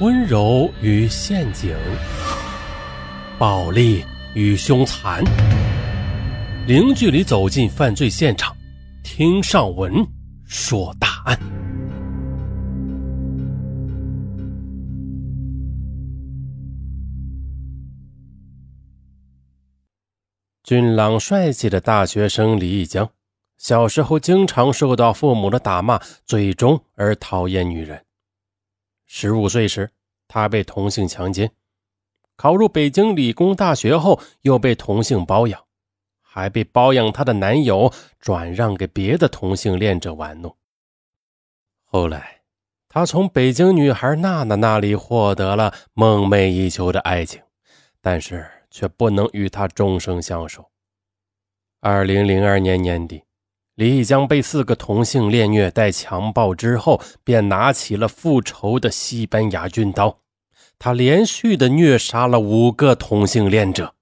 温柔与陷阱，暴力与凶残，零距离走进犯罪现场，听上文说大案。俊朗帅气的大学生李义江，小时候经常受到父母的打骂，最终而讨厌女人。十五岁时，他被同性强奸；考入北京理工大学后，又被同性包养，还被包养他的男友转让给别的同性恋者玩弄。后来，他从北京女孩娜娜那里获得了梦寐以求的爱情，但是却不能与她终生相守。二零零二年年底。李义江被四个同性恋虐待强暴之后，便拿起了复仇的西班牙军刀。他连续的虐杀了五个同性恋者，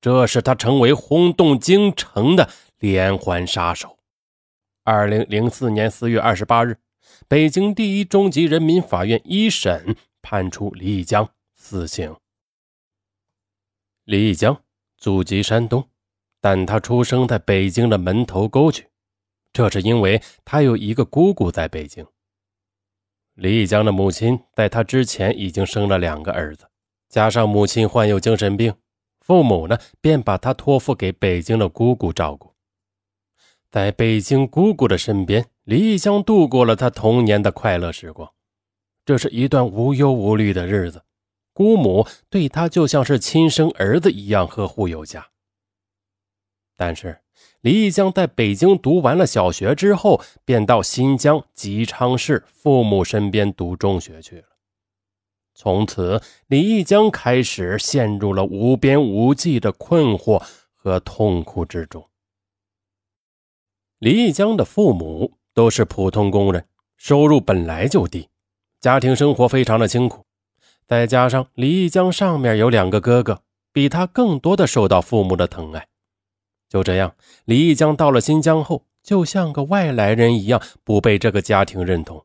这使他成为轰动京城的连环杀手。二零零四年四月二十八日，北京第一中级人民法院一审判处李义江死刑。李义江祖籍山东，但他出生在北京的门头沟区。这是因为他有一个姑姑在北京。李义江的母亲在他之前已经生了两个儿子，加上母亲患有精神病，父母呢便把他托付给北京的姑姑照顾。在北京姑姑的身边，李义江度过了他童年的快乐时光。这是一段无忧无虑的日子，姑母对他就像是亲生儿子一样呵护有加。但是。李义江在北京读完了小学之后，便到新疆吉昌市父母身边读中学去了。从此，李义江开始陷入了无边无际的困惑和痛苦之中。李义江的父母都是普通工人，收入本来就低，家庭生活非常的清苦。再加上李义江上面有两个哥哥，比他更多的受到父母的疼爱。就这样，李义江到了新疆后，就像个外来人一样，不被这个家庭认同。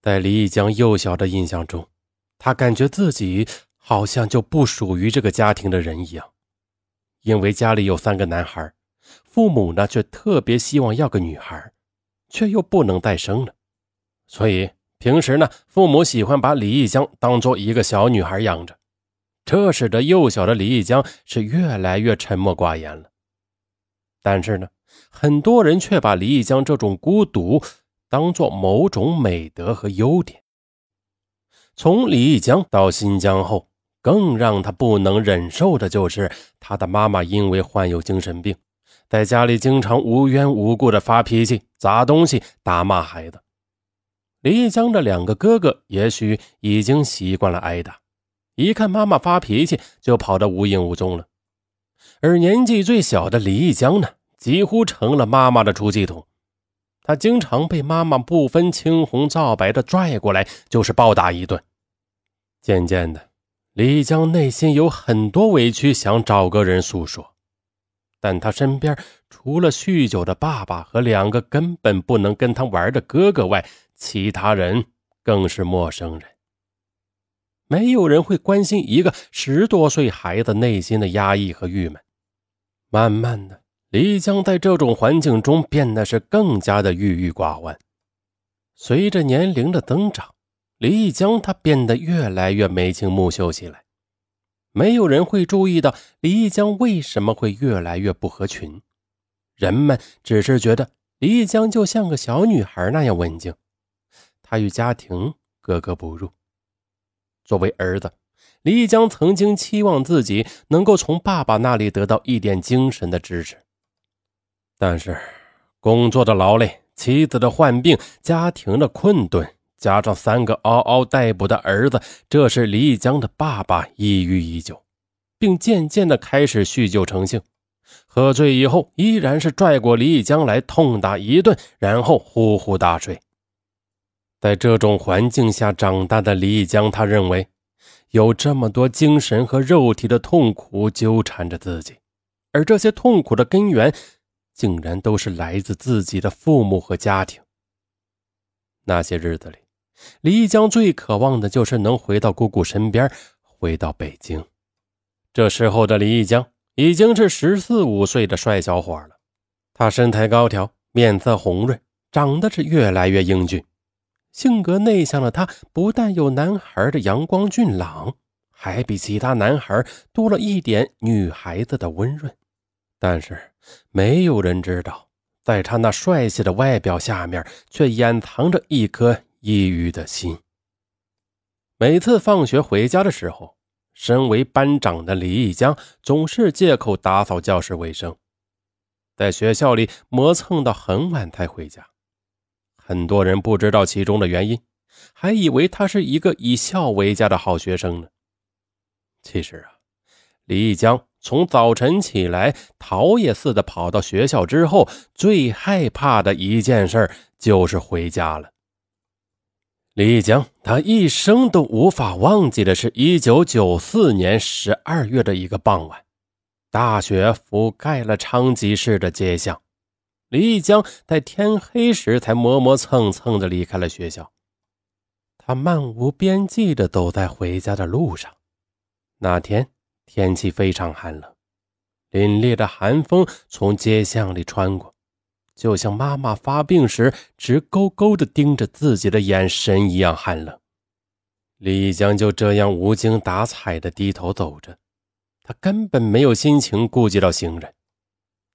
在李义江幼小的印象中，他感觉自己好像就不属于这个家庭的人一样。因为家里有三个男孩，父母呢却特别希望要个女孩，却又不能再生了，所以平时呢，父母喜欢把李义江当做一个小女孩养着。这使得幼小的李义江是越来越沉默寡言了。但是呢，很多人却把李义江这种孤独当做某种美德和优点。从李义江到新疆后，更让他不能忍受的就是他的妈妈因为患有精神病，在家里经常无缘无故的发脾气、砸东西、打骂孩子。李义江的两个哥哥也许已经习惯了挨打，一看妈妈发脾气就跑得无影无踪了。而年纪最小的李义江呢，几乎成了妈妈的出气筒。他经常被妈妈不分青红皂白的拽过来，就是暴打一顿。渐渐的，李义江内心有很多委屈，想找个人诉说，但他身边除了酗酒的爸爸和两个根本不能跟他玩的哥哥外，其他人更是陌生人。没有人会关心一个十多岁孩子内心的压抑和郁闷。慢慢的，李江在这种环境中变得是更加的郁郁寡欢。随着年龄的增长，李江他变得越来越眉清目秀起来。没有人会注意到李江为什么会越来越不合群。人们只是觉得李江就像个小女孩那样文静，她与家庭格格不入。作为儿子，李江曾经期望自己能够从爸爸那里得到一点精神的支持，但是工作的劳累、妻子的患病、家庭的困顿，加上三个嗷嗷待哺的儿子，这是李江的爸爸抑郁已久，并渐渐的开始酗酒成性。喝醉以后，依然是拽过李江来痛打一顿，然后呼呼大睡。在这种环境下长大的李义江，他认为有这么多精神和肉体的痛苦纠缠着自己，而这些痛苦的根源，竟然都是来自自己的父母和家庭。那些日子里，李一江最渴望的就是能回到姑姑身边，回到北京。这时候的李一江已经是十四五岁的帅小伙了，他身材高挑，面色红润，长得是越来越英俊。性格内向的他，不但有男孩的阳光俊朗，还比其他男孩多了一点女孩子的温润。但是，没有人知道，在他那帅气的外表下面，却掩藏着一颗抑郁的心。每次放学回家的时候，身为班长的李义江总是借口打扫教室卫生，在学校里磨蹭到很晚才回家。很多人不知道其中的原因，还以为他是一个以孝为家的好学生呢。其实啊，李义江。从早晨起来，逃也似的跑到学校之后，最害怕的一件事就是回家了。李江他一生都无法忘记的是，一九九四年十二月的一个傍晚，大雪覆盖了昌吉市的街巷。李江在天黑时才磨磨蹭蹭的离开了学校，他漫无边际的走在回家的路上。那天。天气非常寒冷，凛冽的寒风从街巷里穿过，就像妈妈发病时直勾勾地盯着自己的眼神一样寒冷。李江就这样无精打采地低头走着，他根本没有心情顾及到行人。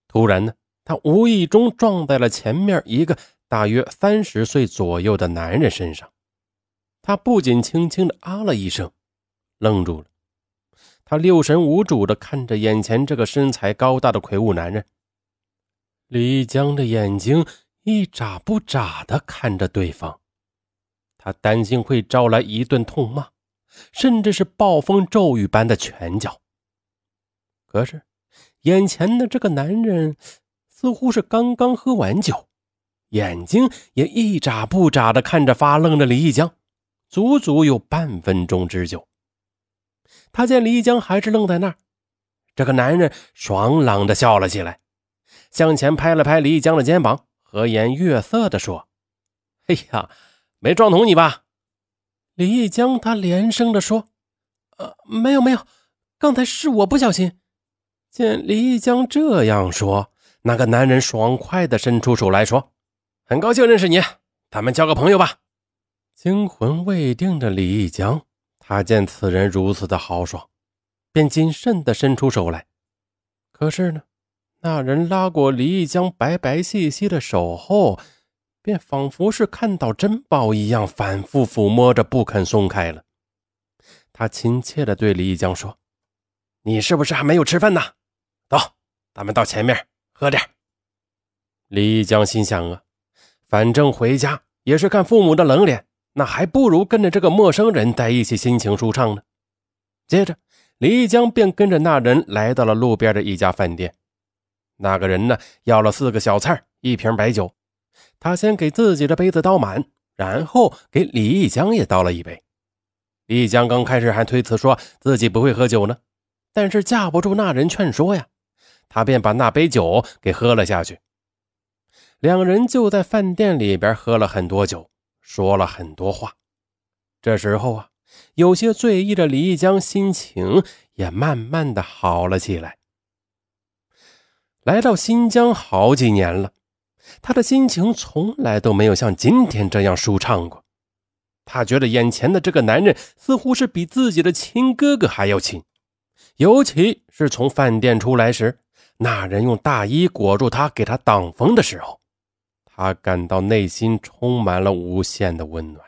突然呢，他无意中撞在了前面一个大约三十岁左右的男人身上，他不仅轻轻的啊了一声，愣住了。他六神无主地看着眼前这个身材高大的魁梧男人，李江的眼睛一眨不眨地看着对方，他担心会招来一顿痛骂，甚至是暴风骤雨般的拳脚。可是，眼前的这个男人似乎是刚刚喝完酒，眼睛也一眨不眨的看着发愣的李义江，足足有半分钟之久。他见李江还是愣在那儿，这个男人爽朗的笑了起来，向前拍了拍李江的肩膀，和颜悦色的说：“哎呀，没撞疼你吧？”李江他连声的说：“呃，没有没有，刚才是我不小心。”见李江这样说，那个男人爽快的伸出手来说：“很高兴认识你，咱们交个朋友吧。”惊魂未定的李江。他见此人如此的豪爽，便谨慎地伸出手来。可是呢，那人拉过李义江白白细细的手后，便仿佛是看到珍宝一样，反复抚摸着，不肯松开了。他亲切地对李义江说：“你是不是还没有吃饭呢？走，咱们到前面喝点。”李义江心想啊，反正回家也是看父母的冷脸。那还不如跟着这个陌生人在一起，心情舒畅呢。接着，李江便跟着那人来到了路边的一家饭店。那个人呢，要了四个小菜，一瓶白酒。他先给自己的杯子倒满，然后给李义江也倒了一杯。李江刚开始还推辞说自己不会喝酒呢，但是架不住那人劝说呀，他便把那杯酒给喝了下去。两人就在饭店里边喝了很多酒。说了很多话，这时候啊，有些醉意的李义江心情也慢慢的好了起来。来到新疆好几年了，他的心情从来都没有像今天这样舒畅过。他觉得眼前的这个男人似乎是比自己的亲哥哥还要亲，尤其是从饭店出来时，那人用大衣裹住他，给他挡风的时候。他感到内心充满了无限的温暖。